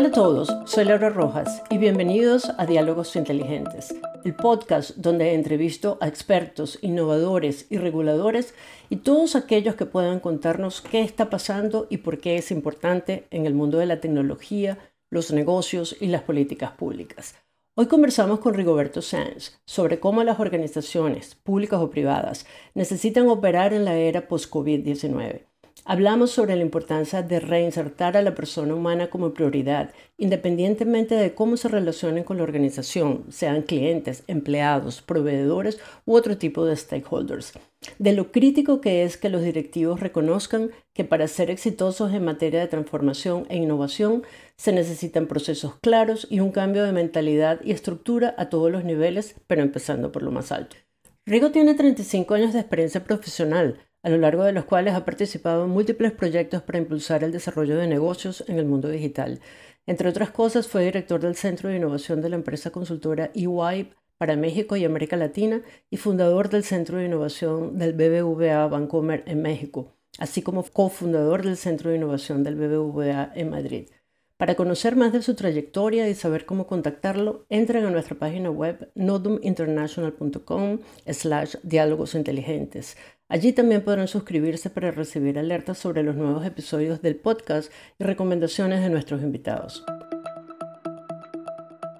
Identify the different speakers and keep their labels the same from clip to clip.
Speaker 1: Hola a todos, soy Laura Rojas y bienvenidos a Diálogos Inteligentes, el podcast donde entrevisto a expertos, innovadores y reguladores y todos aquellos que puedan contarnos qué está pasando y por qué es importante en el mundo de la tecnología, los negocios y las políticas públicas. Hoy conversamos con Rigoberto Sanz sobre cómo las organizaciones, públicas o privadas, necesitan operar en la era post-COVID-19 Hablamos sobre la importancia de reinsertar a la persona humana como prioridad, independientemente de cómo se relacionen con la organización, sean clientes, empleados, proveedores u otro tipo de stakeholders. De lo crítico que es que los directivos reconozcan que para ser exitosos en materia de transformación e innovación se necesitan procesos claros y un cambio de mentalidad y estructura a todos los niveles, pero empezando por lo más alto. Rigo tiene 35 años de experiencia profesional a lo largo de los cuales ha participado en múltiples proyectos para impulsar el desarrollo de negocios en el mundo digital. Entre otras cosas, fue director del Centro de Innovación de la empresa consultora EY para México y América Latina y fundador del Centro de Innovación del BBVA Bancomer en México, así como cofundador del Centro de Innovación del BBVA en Madrid. Para conocer más de su trayectoria y saber cómo contactarlo, entren a nuestra página web noduminternational.com slash diálogos inteligentes. Allí también podrán suscribirse para recibir alertas sobre los nuevos episodios del podcast y recomendaciones de nuestros invitados.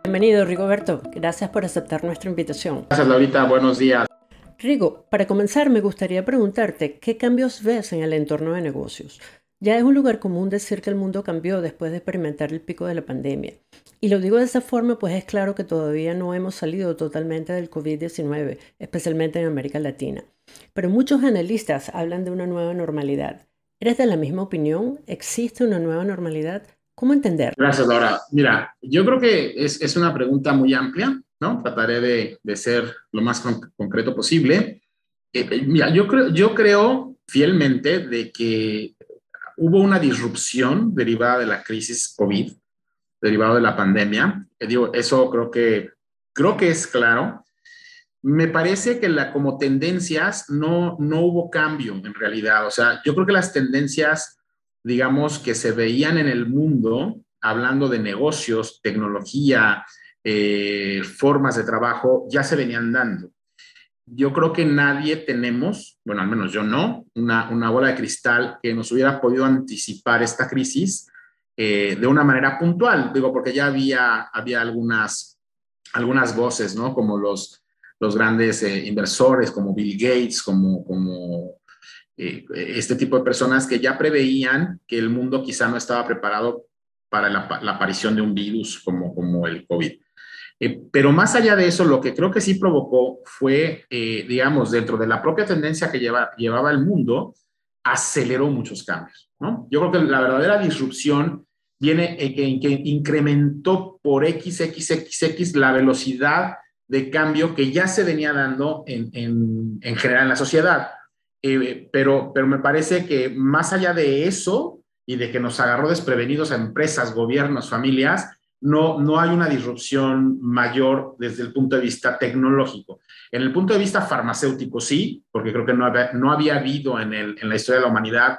Speaker 1: Bienvenido, Rigoberto. Gracias por aceptar nuestra invitación.
Speaker 2: Gracias, Laurita. Buenos días.
Speaker 1: Rigo, para comenzar me gustaría preguntarte qué cambios ves en el entorno de negocios. Ya es un lugar común decir que el mundo cambió después de experimentar el pico de la pandemia. Y lo digo de esa forma, pues es claro que todavía no hemos salido totalmente del COVID-19, especialmente en América Latina. Pero muchos analistas hablan de una nueva normalidad. ¿Eres de la misma opinión? ¿Existe una nueva normalidad? ¿Cómo entender?
Speaker 2: Gracias, Laura. Mira, yo creo que es, es una pregunta muy amplia, ¿no? Trataré de, de ser lo más concreto posible. Eh, mira, yo creo, yo creo fielmente de que hubo una disrupción derivada de la crisis COVID, derivada de la pandemia. Eh, digo, eso creo que, creo que es claro. Me parece que la, como tendencias no, no hubo cambio en realidad. O sea, yo creo que las tendencias, digamos, que se veían en el mundo, hablando de negocios, tecnología, eh, formas de trabajo, ya se venían dando. Yo creo que nadie tenemos, bueno, al menos yo no, una, una bola de cristal que nos hubiera podido anticipar esta crisis eh, de una manera puntual. Digo, porque ya había, había algunas, algunas voces, ¿no? Como los los grandes eh, inversores como Bill Gates, como, como eh, este tipo de personas que ya preveían que el mundo quizá no estaba preparado para la, aparición de un virus como, como el COVID. Eh, pero más allá de eso, lo que creo que sí provocó fue, digamos, dentro de la propia tendencia que lleva, llevaba el mundo, aceleró muchos cambios. ¿no? Yo creo que la verdadera disrupción viene en que, que incrementó por XXXX la velocidad de cambio que ya se venía dando en, en, general en la sociedad. Eh, pero, pero me parece que más allá de eso y de que nos agarró desprevenidos a empresas, gobiernos, familias, no, no hay una disrupción mayor desde el punto de vista tecnológico. En el punto de vista farmacéutico, sí, porque creo que no había, no había habido en, el, en la historia de la humanidad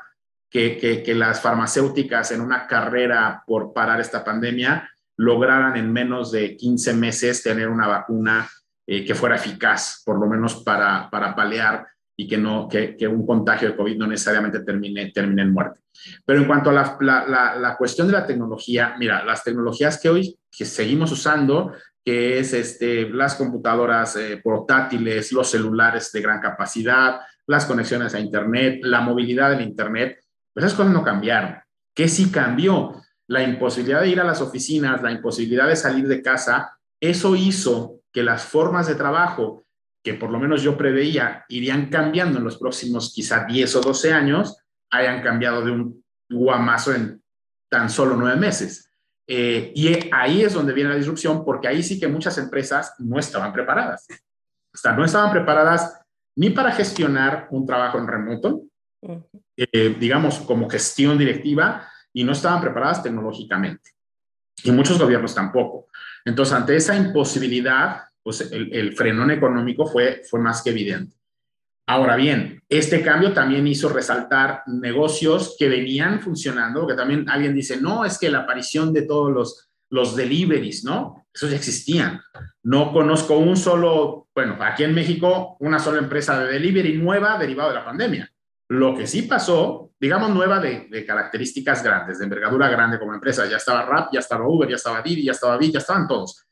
Speaker 2: que, que, las farmacéuticas en una carrera por parar esta pandemia lograran en menos de 15 meses tener una vacuna eh, que fuera eficaz, por lo menos para, para paliar y que, no, que, que, un contagio de COVID no necesariamente termine, termine en muerte. Pero en cuanto a la, la, la, cuestión de la tecnología, mira, las tecnologías que hoy que seguimos usando, que es este, las computadoras eh, portátiles, los celulares de gran capacidad, las conexiones a Internet, la movilidad del Internet, pues esas cosas no cambiaron. ¿Qué sí cambió? la imposibilidad de ir a las oficinas, la imposibilidad de salir de casa, eso hizo que las formas de trabajo que por lo menos yo preveía irían cambiando en los próximos quizá 10 o 12 años, hayan cambiado de un guamazo en tan solo nueve meses. Eh, y ahí es donde viene la disrupción, porque ahí sí que muchas empresas no estaban preparadas. O sea, no estaban preparadas ni para gestionar un trabajo en remoto, eh, digamos, como gestión directiva, y no estaban preparadas tecnológicamente. Y muchos gobiernos tampoco. Entonces, ante esa imposibilidad, pues el, frenón económico fue, fue más que evidente. Ahora bien, este cambio también hizo resaltar negocios que venían funcionando, que también alguien dice, no, es que la aparición de todos los, los deliveries, ¿no? Eso ya existían. No conozco un solo, bueno, aquí en México, una sola empresa de delivery nueva derivada de la pandemia. Lo que sí pasó, digamos nueva de, de, características grandes, de envergadura grande como empresa, ya estaba Rap, ya estaba Uber, ya estaba Didi, ya estaba Bit, ya estaban todos.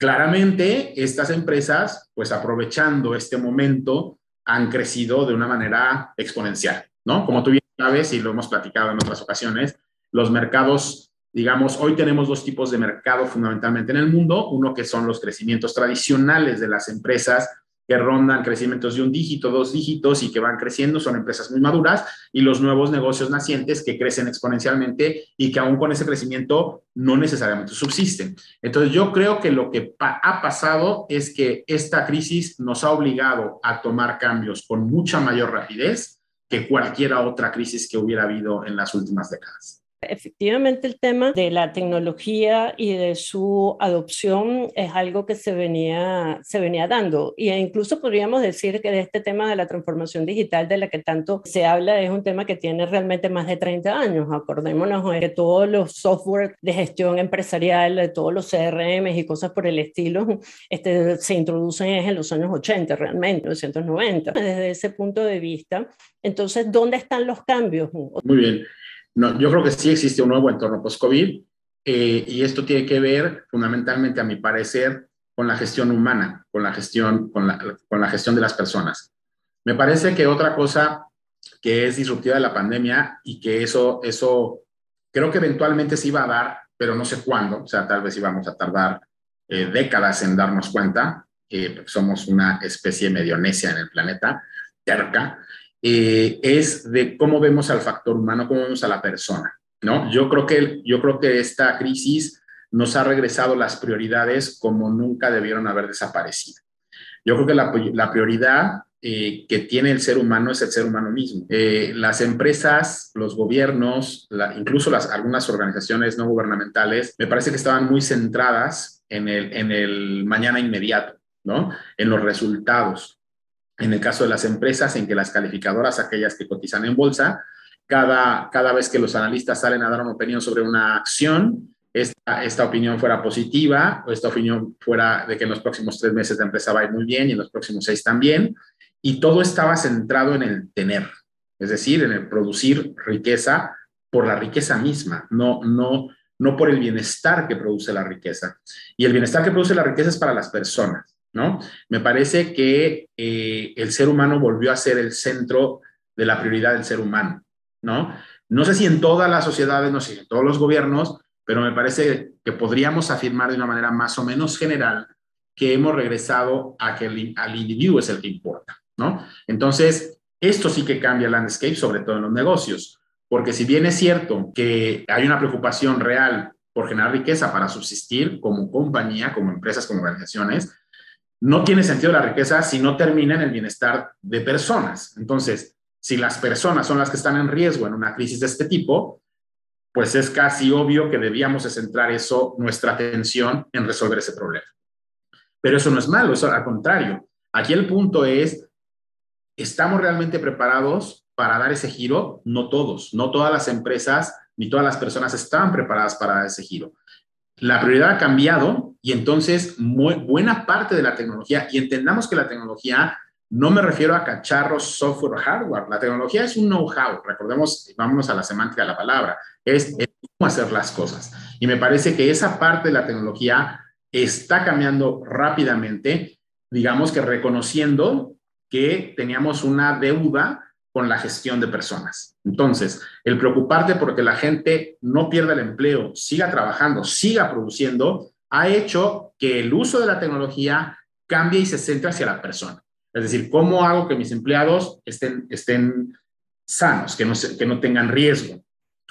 Speaker 2: Claramente, estas empresas, pues aprovechando este momento, han crecido de una manera exponencial, ¿no? Como tú bien sabes y lo hemos platicado en otras ocasiones, los mercados, digamos, hoy tenemos dos tipos de mercado fundamentalmente en el mundo, uno que son los crecimientos tradicionales de las empresas que rondan crecimientos de un dígito, dos dígitos y que van creciendo, son empresas muy maduras, y los nuevos negocios nacientes que crecen exponencialmente y que aún con ese crecimiento no necesariamente subsisten. Entonces yo creo que lo que ha pasado es que esta crisis nos ha obligado a tomar cambios con mucha mayor rapidez que cualquier otra crisis que hubiera habido en las últimas décadas.
Speaker 1: Efectivamente, el tema de la tecnología y de su adopción es algo que se venía, se venía dando. E incluso podríamos decir que este tema de la transformación digital de la que tanto se habla es un tema que tiene realmente más de 30 años. Acordémonos de todos los software de gestión empresarial, de todos los CRM y cosas por el estilo, este, se introducen en los años 80 realmente, 1990. Desde ese punto de vista, entonces, ¿dónde están los cambios?
Speaker 2: Muy bien. No, yo creo que sí existe un nuevo entorno post-COVID eh, y esto tiene que ver fundamentalmente, a mi parecer, con la gestión humana, con la gestión, con la, con la gestión de las personas. Me parece que otra cosa que es disruptiva de la pandemia y que eso, eso creo que eventualmente se iba a dar, pero no sé cuándo, o sea, tal vez íbamos a tardar eh, décadas en darnos cuenta, que somos una especie medio necia en el planeta, terca, eh, es de cómo vemos al factor humano, cómo vemos a la persona, ¿no? Yo creo que, yo creo que esta crisis nos ha regresado las prioridades como nunca debieron haber desaparecido. Yo creo que la, prioridad eh, que tiene el ser humano es el ser humano mismo. Eh, las empresas, los gobiernos, incluso las, algunas organizaciones no gubernamentales, me parece que estaban muy centradas en el, en el mañana inmediato, ¿no? En los resultados en el caso de las empresas, en que las calificadoras, aquellas que cotizan en bolsa, cada, cada vez que los analistas salen a dar una opinión sobre una acción, esta, esta opinión fuera positiva o esta opinión fuera de que en los próximos tres meses la empresa va a ir muy bien y en los próximos seis también, y todo estaba centrado en el tener, es decir, en el producir riqueza por la riqueza misma, no, no, no por el bienestar que produce la riqueza. Y el bienestar que produce la riqueza es para las personas. ¿No? Me parece que eh, el ser humano volvió a ser el centro de la prioridad del ser humano, ¿no? No sé si en todas las sociedades, no sé si en todos los gobiernos, pero me parece que podríamos afirmar de una manera más o menos general que hemos regresado a que el, al individuo es el que importa, ¿no? Entonces, esto sí que cambia el landscape, sobre todo en los negocios, porque si bien es cierto que hay una preocupación real por generar riqueza para subsistir como compañía, como empresas, como organizaciones, no tiene sentido la riqueza si no termina en el bienestar de personas. Entonces, si las personas son las que están en riesgo en una crisis de este tipo, pues es casi obvio que debíamos centrar eso, nuestra atención en resolver ese problema. Pero eso no es malo, eso al contrario. Aquí el punto es, ¿estamos realmente preparados para dar ese giro? No todos, no todas las empresas ni todas las personas están preparadas para dar ese giro la prioridad ha cambiado y entonces muy, buena parte de la tecnología, y entendamos que la tecnología no me refiero a cacharros, software hardware, la tecnología es un know-how, recordemos, vámonos a la semántica de la palabra, es, es cómo hacer las cosas. Y me parece que esa parte de la tecnología está cambiando rápidamente, digamos que reconociendo que teníamos una deuda con la gestión de personas. Entonces, el preocuparte porque la gente no pierda el empleo, siga trabajando, siga produciendo, ha hecho que el uso de la tecnología cambie y se centre hacia la persona. Es decir, ¿cómo hago que mis empleados estén, estén sanos, que no, que no tengan riesgo?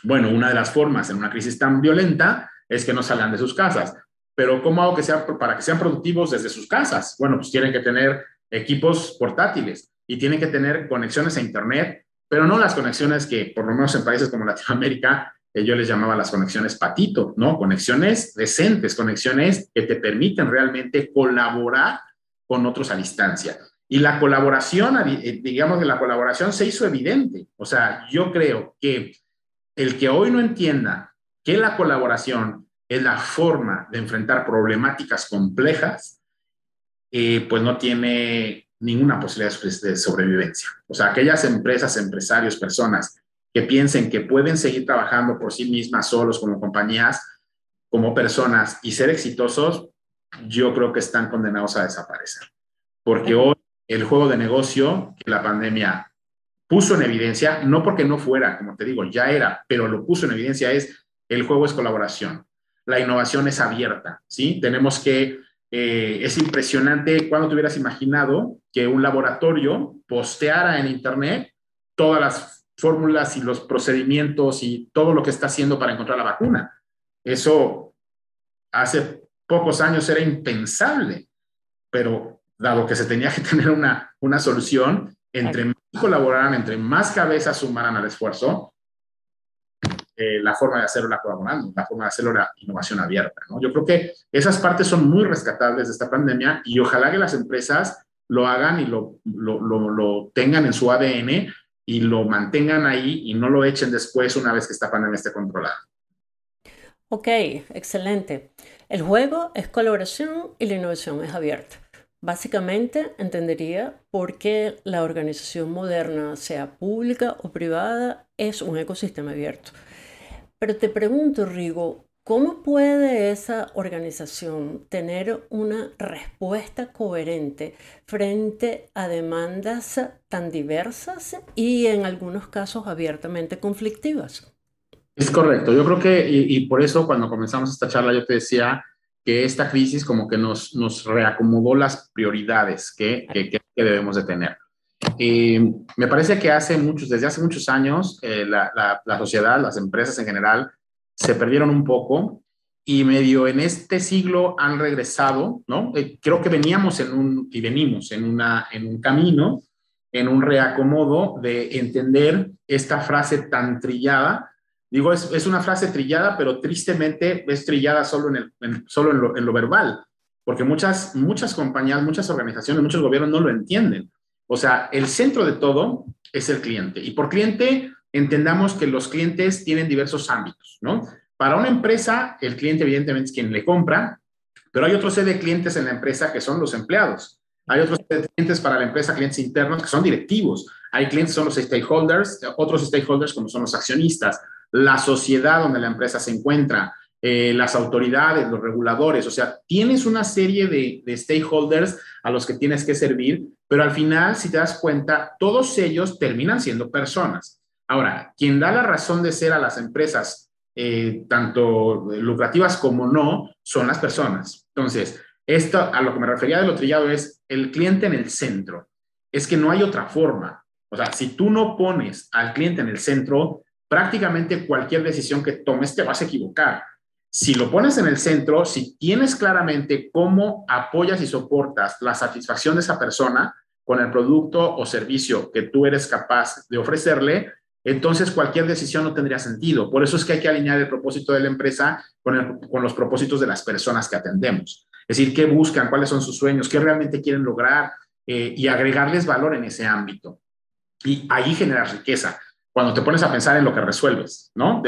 Speaker 2: Bueno, una de las formas en una crisis tan violenta es que no salgan de sus casas. Pero ¿cómo hago que sea, para que sean productivos desde sus casas? Bueno, pues tienen que tener equipos portátiles y tienen que tener conexiones a Internet, pero no las conexiones que, por lo menos en países como Latinoamérica, eh, yo les llamaba las conexiones patito, ¿no? Conexiones decentes, conexiones que te permiten realmente colaborar con otros a distancia. Y la colaboración, eh, digamos que la colaboración se hizo evidente. O sea, yo creo que el que hoy no entienda que la colaboración es la forma de enfrentar problemáticas complejas, eh, pues no tiene ninguna posibilidad de sobrevivencia. O sea, aquellas empresas, empresarios, personas que piensen que pueden seguir trabajando por sí mismas, solos, como compañías, como personas y ser exitosos, yo creo que están condenados a desaparecer. Porque hoy el juego de negocio que la pandemia puso en evidencia, no porque no fuera, como te digo, ya era, pero lo puso en evidencia es el juego es colaboración. La innovación es abierta, ¿sí? Tenemos que, eh, es impresionante cuando te hubieras imaginado que un laboratorio posteara en Internet todas las fórmulas y los procedimientos y todo lo que está haciendo para encontrar la vacuna. Eso hace pocos años era impensable, pero dado que se tenía que tener una, una solución, entre más colaboraran, entre más cabezas sumaran al esfuerzo, eh, la forma de hacerlo la colaborando, la forma de hacerlo era innovación abierta. ¿no? Yo creo que esas partes son muy rescatables de esta pandemia y ojalá que las empresas lo hagan y lo, lo, lo, lo tengan en su ADN y lo mantengan ahí y no lo echen después una vez que esta pandemia esté controlada.
Speaker 1: Ok, excelente. El juego es colaboración y la innovación es abierta. Básicamente entendería por qué la organización moderna, sea pública o privada, es un ecosistema abierto. Pero te pregunto, Rigo, ¿cómo puede esa organización tener una respuesta coherente frente a demandas tan diversas y en algunos casos abiertamente conflictivas?
Speaker 2: Es correcto. Yo creo que, y, por eso cuando comenzamos esta charla yo te decía que esta crisis como que nos, nos reacomodó las prioridades que, que, debemos de tener. Me parece que hace muchos, desde hace muchos años, eh, la, la, sociedad, las empresas en general, se perdieron un poco y medio en este siglo han regresado, ¿no? Eh, creo que veníamos en un, y venimos en, una, en un camino, en un reacomodo de entender esta frase tan trillada Digo, es, es, una frase trillada, pero tristemente es trillada solo, en, el, solo en, lo, en, lo, verbal, porque muchas, muchas compañías, muchas organizaciones, muchos gobiernos no lo entienden. O sea, el centro de todo es el cliente. Y por cliente, entendamos que los clientes tienen diversos ámbitos, ¿no? Para una empresa, el cliente evidentemente es quien le compra, pero hay otro set de clientes en la empresa que son los empleados. Hay otros clientes para la empresa, clientes internos, que son directivos. Hay clientes que son los stakeholders, otros stakeholders como son los accionistas la sociedad donde la empresa se encuentra, eh, las autoridades, los reguladores, o sea, tienes una serie de, de, stakeholders a los que tienes que servir, pero al final, si te das cuenta, todos ellos terminan siendo personas. Ahora, quien da la razón de ser a las empresas, eh, tanto lucrativas como no, son las personas. Entonces, esto a lo que me refería de lo trillado es el cliente en el centro. Es que no hay otra forma. O sea, si tú no pones al cliente en el centro, prácticamente cualquier decisión que tomes te vas a equivocar. Si lo pones en el centro, si tienes claramente cómo apoyas y soportas la satisfacción de esa persona con el producto o servicio que tú eres capaz de ofrecerle, entonces cualquier decisión no tendría sentido. Por eso es que hay que alinear el propósito de la empresa con, los propósitos de las personas que atendemos. Es decir, qué buscan, cuáles son sus sueños, qué realmente quieren lograr eh, y agregarles valor en ese ámbito. Y ahí generar riqueza cuando te pones a pensar en lo que resuelves, ¿no?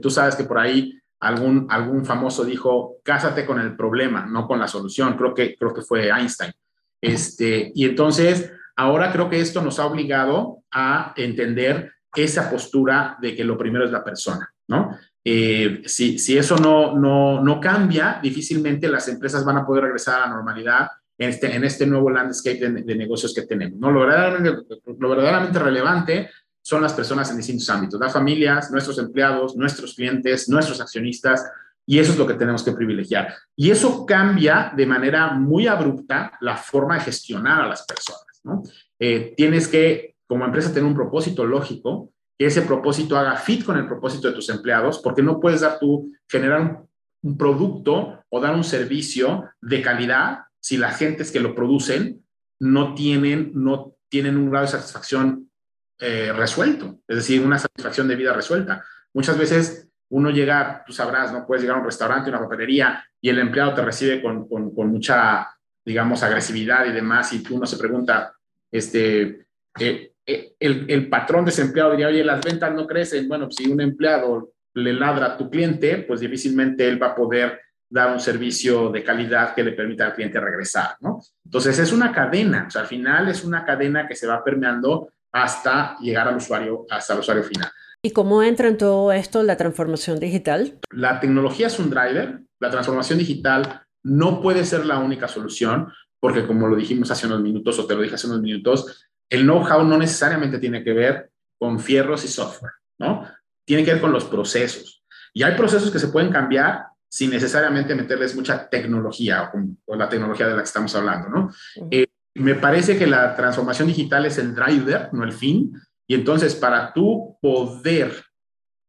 Speaker 2: tú sabes que por ahí algún, algún famoso dijo, cásate con el problema, no con la solución. Creo que, creo que fue Einstein. Este, y entonces, ahora creo que esto nos ha obligado a entender esa postura de que lo primero es la persona, ¿no? Eh, si, si, eso no, no, no, cambia, difícilmente las empresas van a poder regresar a la normalidad en este, en este nuevo landscape de, de negocios que tenemos. ¿no? Lo, verdaderamente, lo verdaderamente relevante son las personas en distintos ámbitos, las familias, nuestros empleados, nuestros clientes, nuestros accionistas, y eso es lo que tenemos que privilegiar. Y eso cambia de manera muy abrupta la forma de gestionar a las personas. ¿no? Eh, tienes que, como empresa, tener un propósito lógico, que ese propósito haga fit con el propósito de tus empleados, porque no puedes dar tú, generar un, un producto o dar un servicio de calidad si las gentes que lo producen no tienen, no tienen un grado de satisfacción eh, resuelto, es decir, una satisfacción de vida resuelta. Muchas veces uno llega, tú sabrás, ¿no? Puedes llegar a un restaurante, una papelería y el empleado te recibe con, con, mucha, digamos, agresividad y demás y uno se pregunta, este, eh, eh, el, el, patrón desempleado diría, oye, las ventas no crecen. Bueno, si un empleado le ladra a tu cliente, pues difícilmente él va a poder dar un servicio de calidad que le permita al cliente regresar, ¿no? Entonces es una cadena, o sea, al final es una cadena que se va permeando hasta llegar al usuario, hasta el usuario final.
Speaker 1: ¿Y cómo entra en todo esto la transformación digital?
Speaker 2: La tecnología es un driver, la transformación digital no puede ser la única solución, porque como lo dijimos hace unos minutos, o te lo dije hace unos minutos, el know-how no necesariamente tiene que ver con fierros y software, ¿no? Tiene que ver con los procesos. Y hay procesos que se pueden cambiar sin necesariamente meterles mucha tecnología o, la tecnología de la que estamos hablando, ¿no? Eh, me parece que la transformación digital es el driver, no el fin, y entonces para tú poder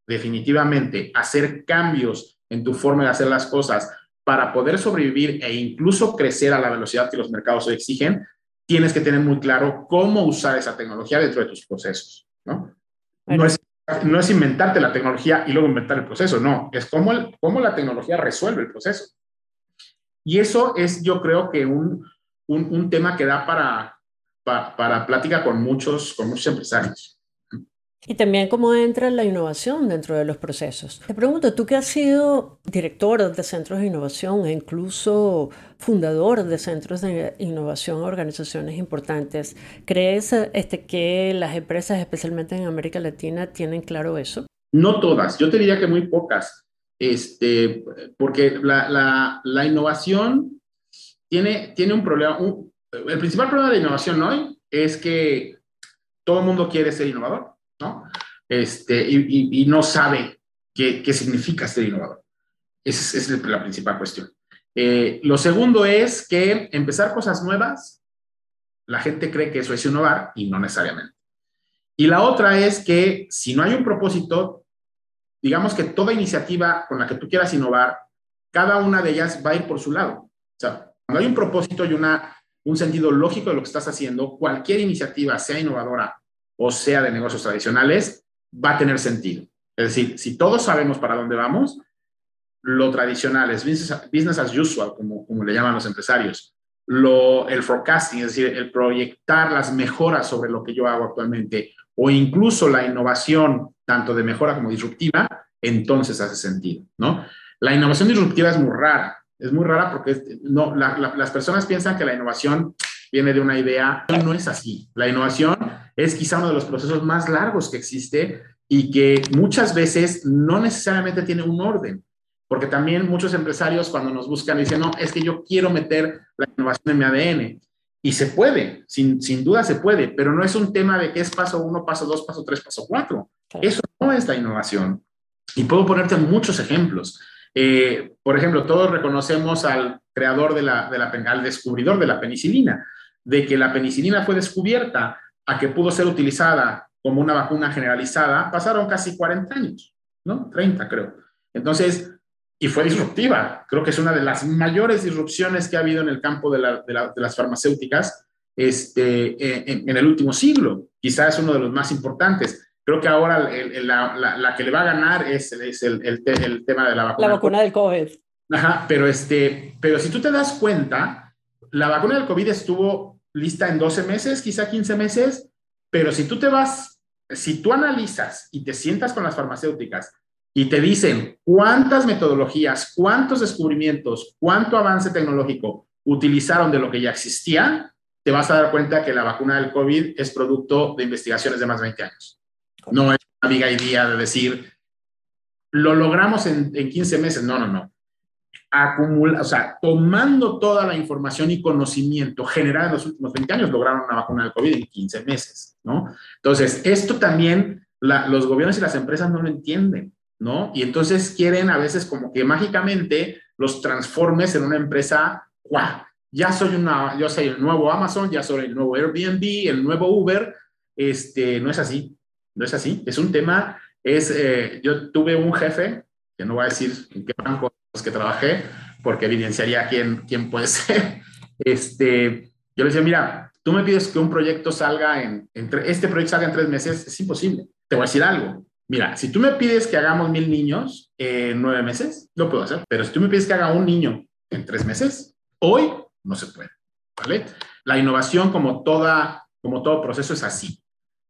Speaker 2: definitivamente hacer cambios en tu forma de hacer las cosas, para poder sobrevivir e incluso crecer a la velocidad que los mercados hoy exigen, tienes que tener muy claro cómo usar esa tecnología dentro de tus procesos, ¿no? No es no es inventarte la tecnología y luego inventar el proceso, no, es cómo, cómo la tecnología resuelve el proceso. Y eso es, yo creo que un, un, tema que da para, para, para, plática con muchos, con muchos empresarios.
Speaker 1: Y también cómo entra la innovación dentro de los procesos. Te pregunto, tú que has sido director de centros de innovación e incluso fundador de centros de innovación en organizaciones importantes, ¿crees este, que las empresas, especialmente en América Latina, tienen claro eso?
Speaker 2: No todas, yo te diría que muy pocas, este, porque la, la, la innovación tiene, tiene un problema. el principal problema de innovación hoy es que todo el mundo quiere ser innovador ¿no? Este, y, no sabe qué, significa ser innovador. Esa es, la principal cuestión. Eh, lo segundo es que empezar cosas nuevas, la gente cree que eso es innovar y no necesariamente. Y la otra es que si no hay un propósito, digamos que toda iniciativa con la que tú quieras innovar, cada una de ellas va a ir por su lado. O sea, cuando hay un propósito y una, un sentido lógico de lo que estás haciendo, cualquier iniciativa, sea innovadora o sea de negocios tradicionales, va a tener sentido. Es decir, si todos sabemos para dónde vamos, lo tradicional es business, as usual, como, como le llaman los empresarios. El forecasting, es decir, el proyectar las mejoras sobre lo que yo hago actualmente, o incluso la innovación, tanto de mejora como disruptiva, entonces hace sentido, ¿no? La innovación disruptiva es muy rara, es muy rara porque no, las personas piensan que la innovación viene de una idea. No es así. La innovación es quizá uno de los procesos más largos que existe y que muchas veces no necesariamente tiene un orden. Porque también muchos empresarios cuando nos buscan dicen, no, es que yo quiero meter la innovación en mi ADN. Y se puede, sin, sin duda se puede, pero no es un tema de qué es paso uno, paso dos, paso tres, paso cuatro. Eso no es la innovación. Y puedo ponerte muchos ejemplos. Eh, por ejemplo, todos reconocemos al creador de la, de al descubridor de la penicilina de que la penicilina fue descubierta a que pudo ser utilizada como una vacuna generalizada, pasaron casi 40 años, ¿no? 30 creo. Entonces, y fue disruptiva. Creo que es una de las mayores disrupciones que ha habido en el campo de, las farmacéuticas este, en, el último siglo. Quizás es uno de los más importantes. Creo que ahora la, que le va a ganar es, el, tema de la vacuna.
Speaker 1: La vacuna del COVID.
Speaker 2: Ajá, pero, este, pero si tú te das cuenta, la vacuna del COVID estuvo lista en 12 meses, quizá 15 meses, pero si tú te vas, si tú analizas y te sientas con las farmacéuticas y te dicen cuántas metodologías, cuántos descubrimientos, cuánto avance tecnológico utilizaron de lo que ya existía, te vas a dar cuenta que la vacuna del COVID es producto de investigaciones de más de 20 años. No es una viga idea de decir, lo logramos en, en 15 meses. No, no, no acumula, o sea, tomando toda la información y conocimiento generado en los últimos 20 años, lograron una vacuna del COVID en 15 meses, ¿no? Entonces, esto también los gobiernos y las empresas no lo entienden, ¿no? Y entonces quieren a veces como que mágicamente los transformes en una empresa, ¡guau! Ya soy una, yo soy el nuevo Amazon, ya soy el nuevo Airbnb, el nuevo Uber, este, no es así, no es así, es un tema, es, eh, yo tuve un jefe, que no voy a decir en qué banco que trabajé, porque evidenciaría quién, quién puede ser. Este, yo le decía, mira, tú me pides que un proyecto salga en, este proyecto salga en tres meses, es imposible. Te voy a decir algo. Mira, si tú me pides que hagamos mil niños en nueve meses, lo puedo hacer. Pero si tú me pides que haga un niño en tres meses, hoy no se puede. ¿Vale? La innovación, como toda como todo proceso es así.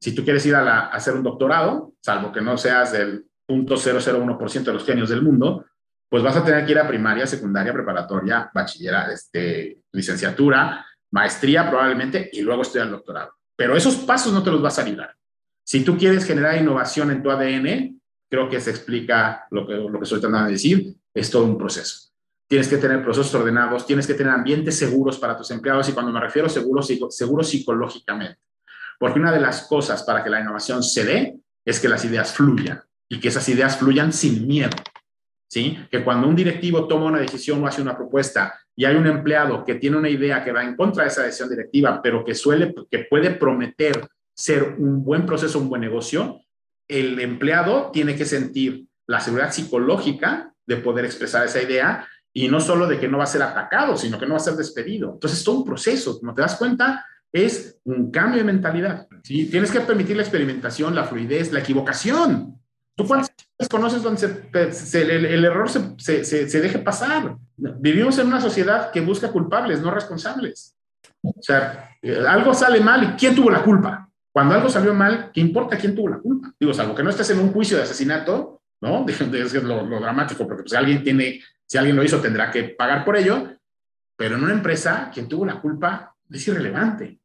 Speaker 2: Si tú quieres ir a, hacer un doctorado, salvo que no seas del 0.001% de los genios del mundo, pues vas a tener que ir a primaria, secundaria, preparatoria, bachillerato, este, licenciatura, maestría probablemente, y luego estudiar el doctorado. Pero esos pasos no te los vas a librar. Si tú quieres generar innovación en tu ADN, creo que se explica lo que, lo que estoy tratando de decir, es todo un proceso. Tienes que tener procesos ordenados, tienes que tener ambientes seguros para tus empleados y cuando me refiero seguros, seguros psicológicamente. Porque una de las cosas para que la innovación se dé es que las ideas fluyan y que esas ideas fluyan sin miedo. ¿sí? Que cuando un directivo toma una decisión o hace una propuesta y hay un empleado que tiene una idea que va en contra de esa decisión directiva, pero que suele, que puede prometer ser un buen proceso, un buen negocio, el empleado tiene que sentir la seguridad psicológica de poder expresar esa idea y no solo de que no va a ser atacado, sino que no va a ser despedido. Entonces, es todo un proceso, como te das cuenta, es un cambio de mentalidad. ¿sí? Tienes que permitir la experimentación, la fluidez, la equivocación. ¿Tú cuántas conoces donde el, error se, se, deje pasar? Vivimos en una sociedad que busca culpables, no responsables. O sea, algo sale mal y ¿quién tuvo la culpa? Cuando algo salió mal, ¿qué importa quién tuvo la culpa? Digo, salvo que no estés en un juicio de asesinato, ¿no? Es lo, lo dramático, porque pues, alguien tiene, si alguien lo hizo, tendrá que pagar por ello, pero en una empresa, quien tuvo la culpa es irrelevante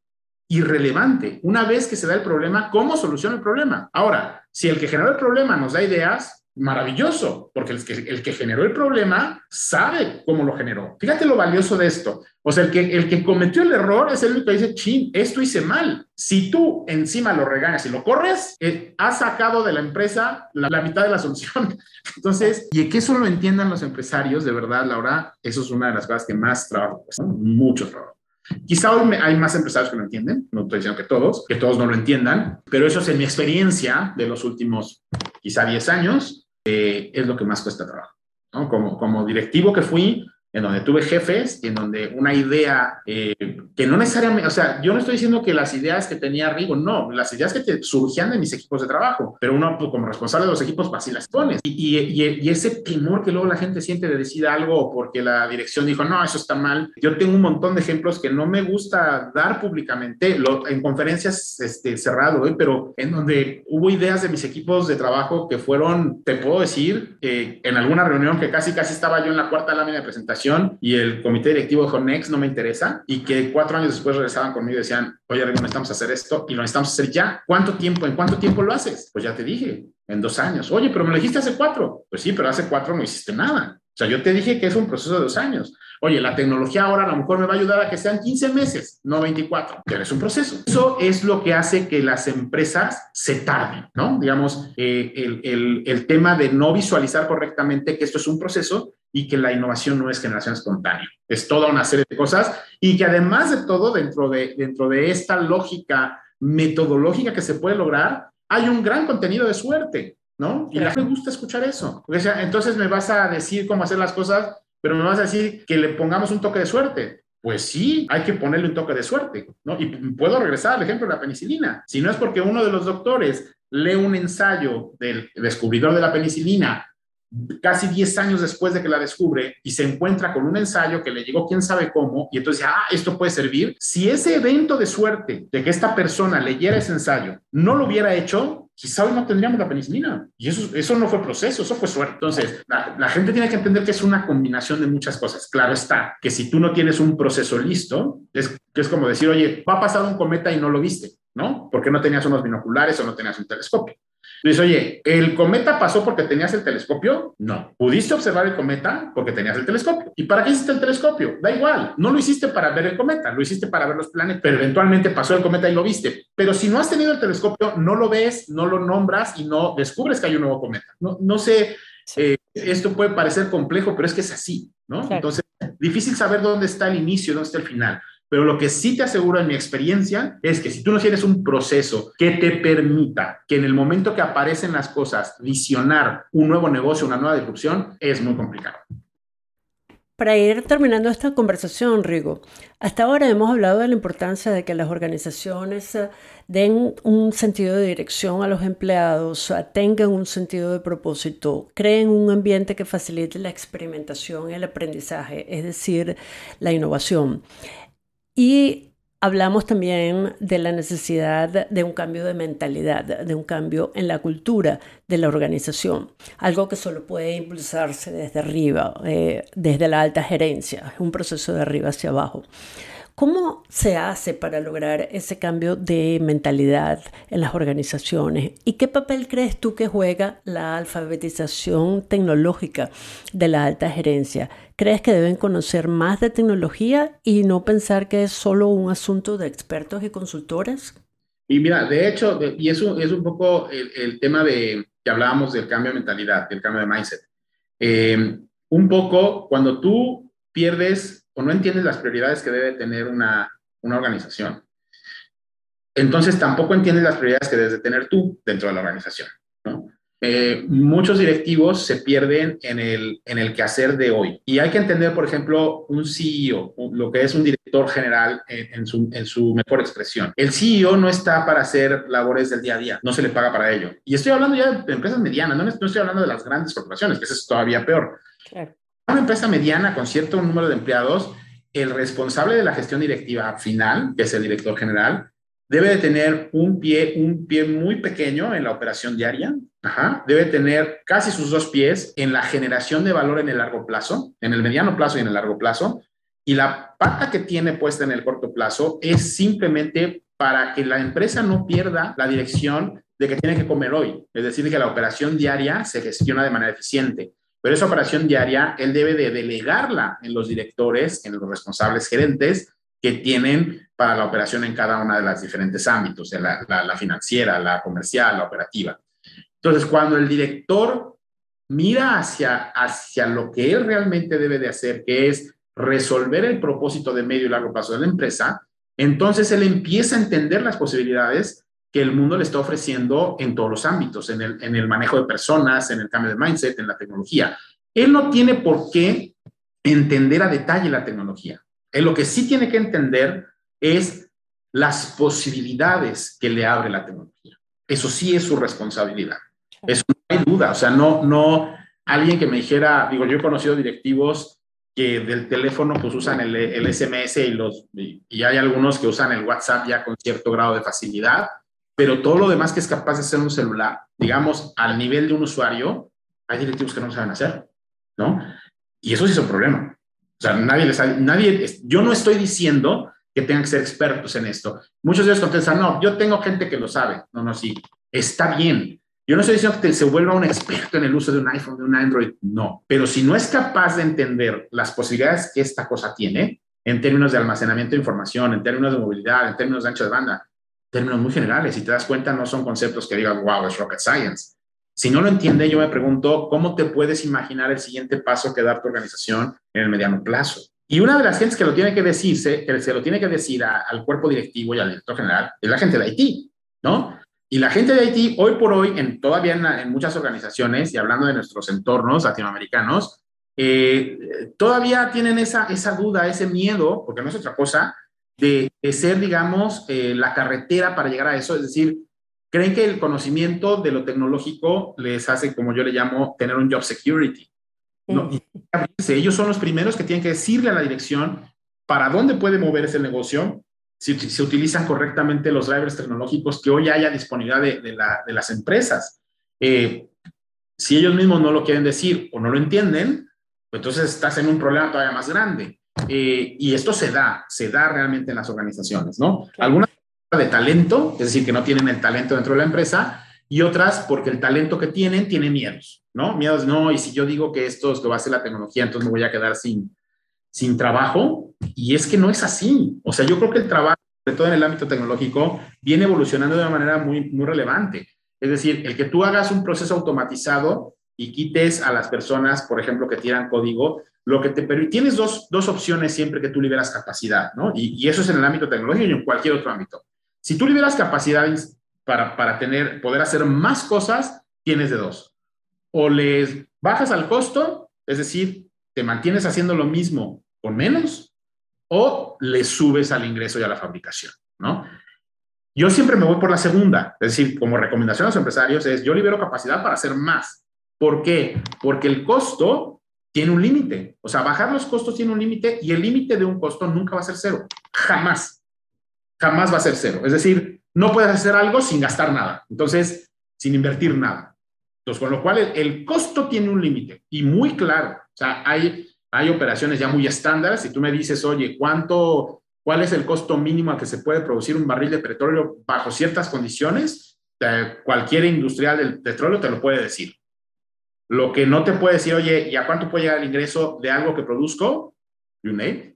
Speaker 2: irrelevante. Una vez que se da el problema, ¿cómo soluciona el problema? Ahora, si el que generó el problema nos da ideas, maravilloso, porque el que, el generó el problema sabe cómo lo generó. Fíjate lo valioso de esto. O sea, el que, cometió el error es el que dice, chin, esto hice mal. Si tú encima lo regañas y lo corres, eh, has sacado de la empresa la, mitad de la solución. Entonces, y que eso lo entiendan los empresarios, de verdad, Laura, eso es una de las cosas que más trabajo, pues, mucho trabajo. Quizá hoy hay más empresarios que lo entienden, no estoy diciendo que todos, que todos no lo entiendan, pero eso es en mi experiencia de los últimos quizá 10 años, eh, es lo que más cuesta trabajo. Como, como directivo que fui, en donde tuve jefes, en donde una idea eh, que no necesariamente, o sea, yo no estoy diciendo que las ideas que tenía Rigo, no, las ideas que te surgían de mis equipos de trabajo, pero uno pues, como responsable de los equipos, pues así las pones. Y, y, y, ese temor que luego la gente siente de decir algo porque la dirección dijo, no, eso está mal. Yo tengo un montón de ejemplos que no me gusta dar públicamente, lo, en conferencias este, cerrado, ¿eh? pero en donde hubo ideas de mis equipos de trabajo que fueron, te puedo decir, eh, en alguna reunión que casi, casi estaba yo en la cuarta lámina de presentación, y el comité directivo dijo, Next, no me interesa, y que cuatro años después regresaban conmigo y decían, oye, necesitamos hacer esto y lo necesitamos hacer ya. ¿Cuánto tiempo? ¿En cuánto tiempo lo haces? Pues ya te dije, en dos años. Oye, pero me lo dijiste hace cuatro. Pues sí, pero hace cuatro no hiciste nada. O sea, yo te dije que es un proceso de dos años. Oye, la tecnología ahora a lo mejor me va a ayudar a que sean 15 meses, no 24, pero es un proceso. Eso es lo que hace que las empresas se tarden, ¿no? Digamos, eh, el, el, el tema de no visualizar correctamente que esto es un proceso y que la innovación no es generación espontánea, es toda una serie de cosas y que además de todo, dentro de, dentro de esta lógica metodológica que se puede lograr, hay un gran contenido de suerte, ¿no? Y a mí me gusta escuchar eso. Porque, entonces me vas a decir cómo hacer las cosas, pero me vas a decir que le pongamos un toque de suerte. Pues sí, hay que ponerle un toque de suerte, ¿no? Y puedo regresar al ejemplo de la penicilina. Si no es porque uno de los doctores lee un ensayo del descubridor de la penicilina casi 10 años después de que la descubre y se encuentra con un ensayo que le llegó quién sabe cómo y entonces, ah, esto puede servir. Si ese evento de suerte de que esta persona leyera ese ensayo no lo hubiera hecho, quizá hoy no tendríamos la penicilina. Y eso, eso no fue proceso, eso fue suerte. Entonces, la, gente tiene que entender que es una combinación de muchas cosas. Claro está, que si tú no tienes un proceso listo, es, es como decir, oye, va a pasar un cometa y no lo viste, ¿no? Porque no tenías unos binoculares o no tenías un telescopio. Dices, oye, ¿el cometa pasó porque tenías el telescopio? No. ¿Pudiste observar el cometa porque tenías el telescopio? ¿Y para qué hiciste el telescopio? Da igual. No lo hiciste para ver el cometa, lo hiciste para ver los planetas, pero eventualmente pasó el cometa y lo viste. Pero si no has tenido el telescopio, no lo ves, no lo nombras y no descubres que hay un nuevo cometa. No, no sé, eh, esto puede parecer complejo, pero es que es así, ¿no? Entonces, difícil saber dónde está el inicio, dónde está el final. Pero lo que sí te aseguro en mi experiencia es que si tú no tienes un proceso que te permita que en el momento que aparecen las cosas, visionar un nuevo negocio, una nueva disrupción, es muy complicado.
Speaker 1: Para ir terminando esta conversación, Rigo, hasta ahora hemos hablado de la importancia de que las organizaciones eh, den un sentido de dirección a los empleados, eh, tengan un sentido de propósito, creen un ambiente que facilite la experimentación y el aprendizaje, es decir, la innovación. Y Hablamos también de la necesidad de un cambio de mentalidad, de un cambio en la cultura de la organización, algo que solo puede impulsarse desde arriba, eh, desde la alta gerencia, un proceso de arriba hacia abajo. ¿Cómo se hace para lograr ese cambio de mentalidad en las organizaciones? ¿Y qué papel crees tú que juega la alfabetización tecnológica de la alta gerencia? ¿Crees que deben conocer más de tecnología y no pensar que es solo un asunto de expertos y consultores?
Speaker 2: Y mira, de hecho, y eso es un poco el, tema de que hablábamos del cambio de mentalidad, del cambio de mindset. Eh, un poco cuando tú pierdes o no entiendes las prioridades que debe tener una, una organización. Entonces tampoco entiendes las prioridades que debes de tener tú dentro de la organización. Eh, muchos directivos se pierden en el, en el quehacer de hoy. Y hay que entender, por ejemplo, un CEO, lo que es un director general en, su, en, su, mejor expresión. El CEO no está para hacer labores del día a día, no se le paga para ello. Y estoy hablando ya de empresas medianas, no, no estoy hablando de las grandes corporaciones, que eso es todavía peor. Claro una empresa mediana con cierto número de empleados, el responsable de la gestión directiva final, que es el director general, debe de tener un pie, un pie muy pequeño en la operación diaria, debe tener casi sus dos pies en la generación de valor en el largo plazo, en el mediano plazo y en el largo plazo, y la pata que tiene puesta en el corto plazo es simplemente para que la empresa no pierda la dirección de que tiene que comer hoy, es decir, que la operación diaria se gestiona de manera eficiente. Pero esa operación diaria, él debe de delegarla en los directores, en los responsables gerentes que tienen para la operación en cada una de las diferentes ámbitos, la, la, financiera, la comercial, la operativa. Entonces, cuando el director mira hacia, hacia lo que él realmente debe de hacer, que es resolver el propósito de medio y largo plazo de la empresa, entonces él empieza a entender las posibilidades que el mundo le está ofreciendo en todos los ámbitos, en el, en el manejo de personas, en el cambio de mindset, en la tecnología. Él no tiene por qué entender a detalle la tecnología. Él lo que sí tiene que entender es las posibilidades que le abre la tecnología. Eso sí es su responsabilidad. Eso no hay duda. O sea, no, no, alguien que me dijera, digo, yo he conocido directivos que del teléfono pues usan el, el SMS y, los, y hay algunos que usan el WhatsApp ya con cierto grado de facilidad pero todo lo demás que es capaz de hacer un celular, digamos, al nivel de un usuario, hay directivos que no saben hacer, ¿no? Y eso sí es un problema. O sea, nadie les nadie, yo no estoy diciendo que tengan que ser expertos en esto. Muchos de ellos contestan, no, yo tengo gente que lo sabe. No, no, sí, está bien. Yo no estoy diciendo que se vuelva un experto en el uso de un iPhone, de un Android, no. Pero si no es capaz de entender las posibilidades que esta cosa tiene, en términos de almacenamiento de información, en términos de movilidad, en términos de ancho de banda, términos muy generales. Si te das cuenta, no son conceptos que digas, wow, es rocket science. Si no lo entiende, yo me pregunto, ¿cómo te puedes imaginar el siguiente paso que dar tu organización en el mediano plazo? Y una de las gentes que lo tiene que decirse, que se lo tiene que decir al cuerpo directivo y al director general, es la gente de Haití, ¿no? Y la gente de Haití, hoy por hoy, en, todavía en, muchas organizaciones, y hablando de nuestros entornos latinoamericanos, eh, todavía tienen esa, esa duda, ese miedo, porque no es otra cosa, de, ser, digamos, eh, la carretera para llegar a eso. Es decir, creen que el conocimiento de lo tecnológico les hace, como yo le llamo, tener un job security. ¿no? ellos son los primeros que tienen que decirle a la dirección para dónde puede mover ese negocio, si se utilizan correctamente los drivers tecnológicos que hoy haya disponibilidad de, las empresas. Eh, si ellos mismos no lo quieren decir o no lo entienden, pues entonces estás en un problema todavía más grande. Eh, y esto se da, se da realmente en las organizaciones, ¿no? Algunas de talento, es decir, que no tienen el talento dentro de la empresa, y otras porque el talento que tienen tiene miedos, ¿no? Miedos, no, y si yo digo que esto es lo va a hacer la tecnología, entonces me voy a quedar sin, sin trabajo, y es que no es así. O sea, yo creo que el trabajo, sobre todo en el ámbito tecnológico, viene evolucionando de una manera muy, muy relevante. Es decir, el que tú hagas un proceso automatizado y quites a las personas, por ejemplo, que tiran código, lo que te permite, tienes dos, dos, opciones siempre que tú liberas capacidad, ¿no? Y, eso es en el ámbito tecnológico y en cualquier otro ámbito. Si tú liberas capacidades para, para tener, poder hacer más cosas, tienes de dos. O les bajas al costo, es decir, te mantienes haciendo lo mismo con menos, o le subes al ingreso y a la fabricación, ¿no? Yo siempre me voy por la segunda, es decir, como recomendación a los empresarios es, yo libero capacidad para hacer más. ¿Por qué? Porque el costo tiene un límite. O sea, bajar los costos tiene un límite y el límite de un costo nunca va a ser cero. Jamás. jamás va a ser cero. Es decir, no puedes hacer algo sin gastar nada. Entonces, sin invertir nada. Entonces, con lo cual el, costo tiene un límite y muy claro. O sea, hay, hay operaciones ya muy estándares. Si tú me dices, oye, ¿cuánto, cuál es el costo mínimo a que se puede producir un barril de petróleo bajo ciertas condiciones? cualquier industrial del petróleo te lo puede decir. Lo que no te puede decir, oye, ¿y a cuánto puede llegar el ingreso de algo que produzco? You name.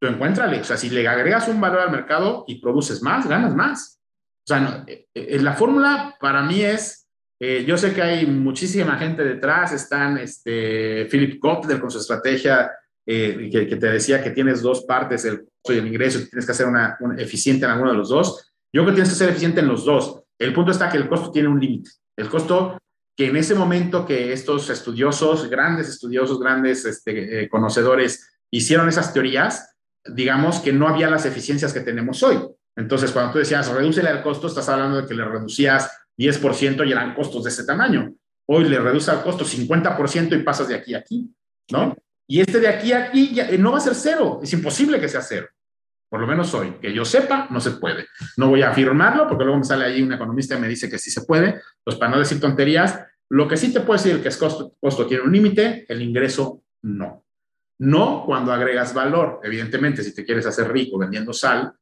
Speaker 2: Tú encuéntrale. O sea, si le agregas un valor al mercado y produces más, ganas más. O sea, eh, eh, la fórmula para mí es, eh, yo sé que hay muchísima gente detrás, están este, Philip Kotler con su estrategia que, que, te decía que tienes dos partes, el costo y el ingreso, y tienes que ser una, eficiente en alguno de los dos. Yo creo que tienes que ser eficiente en los dos. El punto está que el costo tiene un límite. El costo que en ese momento que estos estudiosos, grandes estudiosos, grandes este, conocedores, hicieron esas teorías, digamos que no había las eficiencias que tenemos hoy. Entonces, cuando tú decías, reduce el costo, estás hablando de que le reducías 10% y eran costos de ese tamaño. Hoy le reduce el costo 50% y pasas de aquí a aquí, ¿no? Y este de aquí a aquí ya, eh, no va a ser cero, es imposible que sea cero. Por lo menos hoy, que yo sepa, no se puede. No voy a afirmarlo porque luego me sale ahí un economista y me dice que sí se puede. Pues para no decir tonterías, lo que sí te puedo decir que es costo, tiene un límite, el ingreso no. No cuando agregas valor. Evidentemente, si te quieres hacer rico vendiendo sal,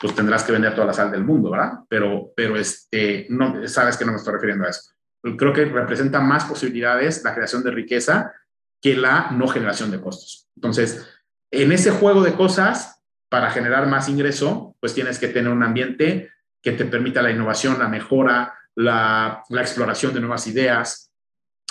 Speaker 2: pues tendrás que vender toda la sal del mundo, ¿verdad? Pero, pero este, no, sabes que no me estoy refiriendo a eso. Creo que representa más posibilidades la creación de riqueza que la no generación de costos. Entonces, en ese juego de cosas, para generar más ingreso, pues tienes que tener un ambiente que te permita la innovación, la mejora, la, exploración de nuevas ideas.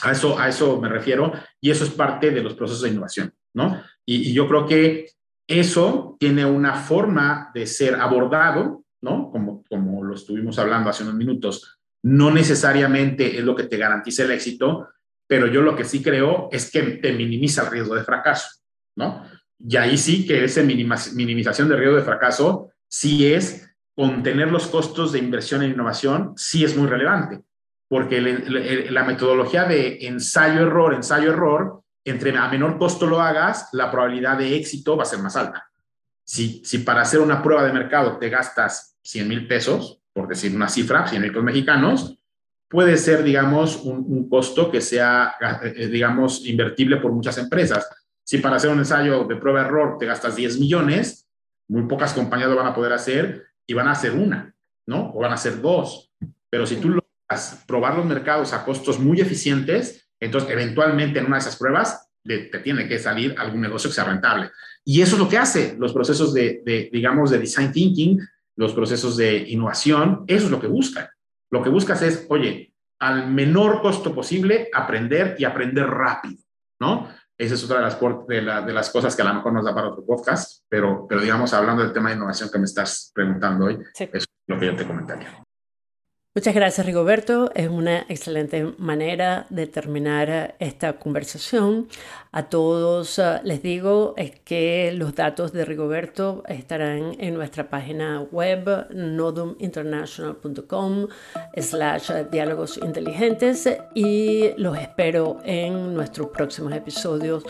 Speaker 2: A eso, a eso me refiero y eso es parte de los procesos de innovación. ¿no? Y, yo creo que eso tiene una forma de ser abordado, ¿no? Como, como lo estuvimos hablando hace unos minutos, no necesariamente es lo que te garantiza el éxito, pero yo lo que sí creo es que te minimiza el riesgo de fracaso, ¿no? Y ahí sí que esa minimización de riesgo de fracaso sí es contener los costos de inversión en innovación, sí es muy relevante, porque la metodología de ensayo-error, ensayo-error, entre a menor costo lo hagas, la probabilidad de éxito va a ser más alta. Si, si para hacer una prueba de mercado te gastas 100 mil pesos, por decir una cifra, 100 mil pesos mexicanos, puede ser, digamos, un, costo que sea, eh, digamos, invertible por muchas empresas. Si para hacer un ensayo de prueba-error te gastas 10 millones, muy pocas compañías lo van a poder hacer y van a hacer una, ¿no? O van a hacer dos. Pero si tú logras probar los mercados a costos muy eficientes, entonces, eventualmente en una de esas pruebas te tiene que salir algún negocio que sea rentable. Y eso es lo que hace los procesos de, digamos, de design thinking, los procesos de innovación, eso es lo que buscan. Lo que buscas es, oye, al menor costo posible, aprender y aprender rápido, ¿no? Esa es otra de las, de, las cosas que a lo mejor nos da para otro podcast, pero, pero digamos, hablando del tema de innovación que me estás preguntando hoy, es lo que yo te comentaría.
Speaker 1: Muchas gracias Rigoberto, es una excelente manera de terminar esta conversación. A todos eh, les digo que los datos de Rigoberto estarán en nuestra página web noduminternational.com slash diálogos inteligentes y los espero en nuestros próximos episodios